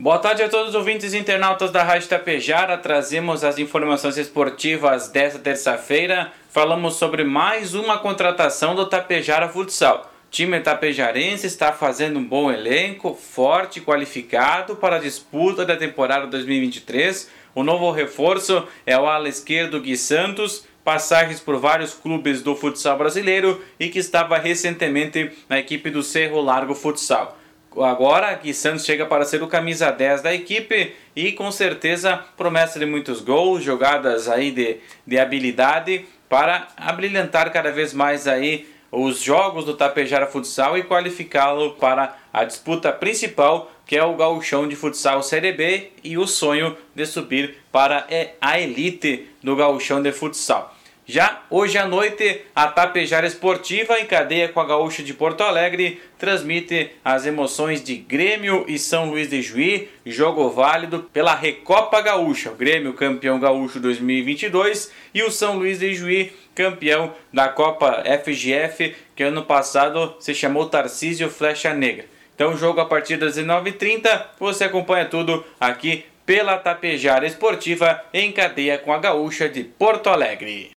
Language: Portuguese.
Boa tarde a todos os ouvintes e internautas da Rádio Tapejara. Trazemos as informações esportivas desta terça-feira. Falamos sobre mais uma contratação do Tapejara Futsal. O time tapejarense está fazendo um bom elenco, forte e qualificado para a disputa da temporada 2023. O novo reforço é o ala esquerdo Gui Santos, passagens por vários clubes do futsal brasileiro e que estava recentemente na equipe do Cerro Largo Futsal. Agora que Santos chega para ser o camisa 10 da equipe e com certeza promessa de muitos gols, jogadas aí de, de habilidade para abrilhantar cada vez mais aí os jogos do Tapejara Futsal e qualificá-lo para a disputa principal, que é o Gauchão de Futsal Série B e o sonho de subir para a elite do Gauchão de Futsal. Já hoje à noite, a Tapejara Esportiva, em cadeia com a Gaúcha de Porto Alegre, transmite as emoções de Grêmio e São Luís de Juí, jogo válido pela Recopa Gaúcha. O Grêmio campeão gaúcho 2022 e o São Luís de Juí campeão da Copa FGF, que ano passado se chamou Tarcísio Flecha Negra. Então, jogo a partir das 19h30. Você acompanha tudo aqui pela Tapejara Esportiva, em cadeia com a Gaúcha de Porto Alegre.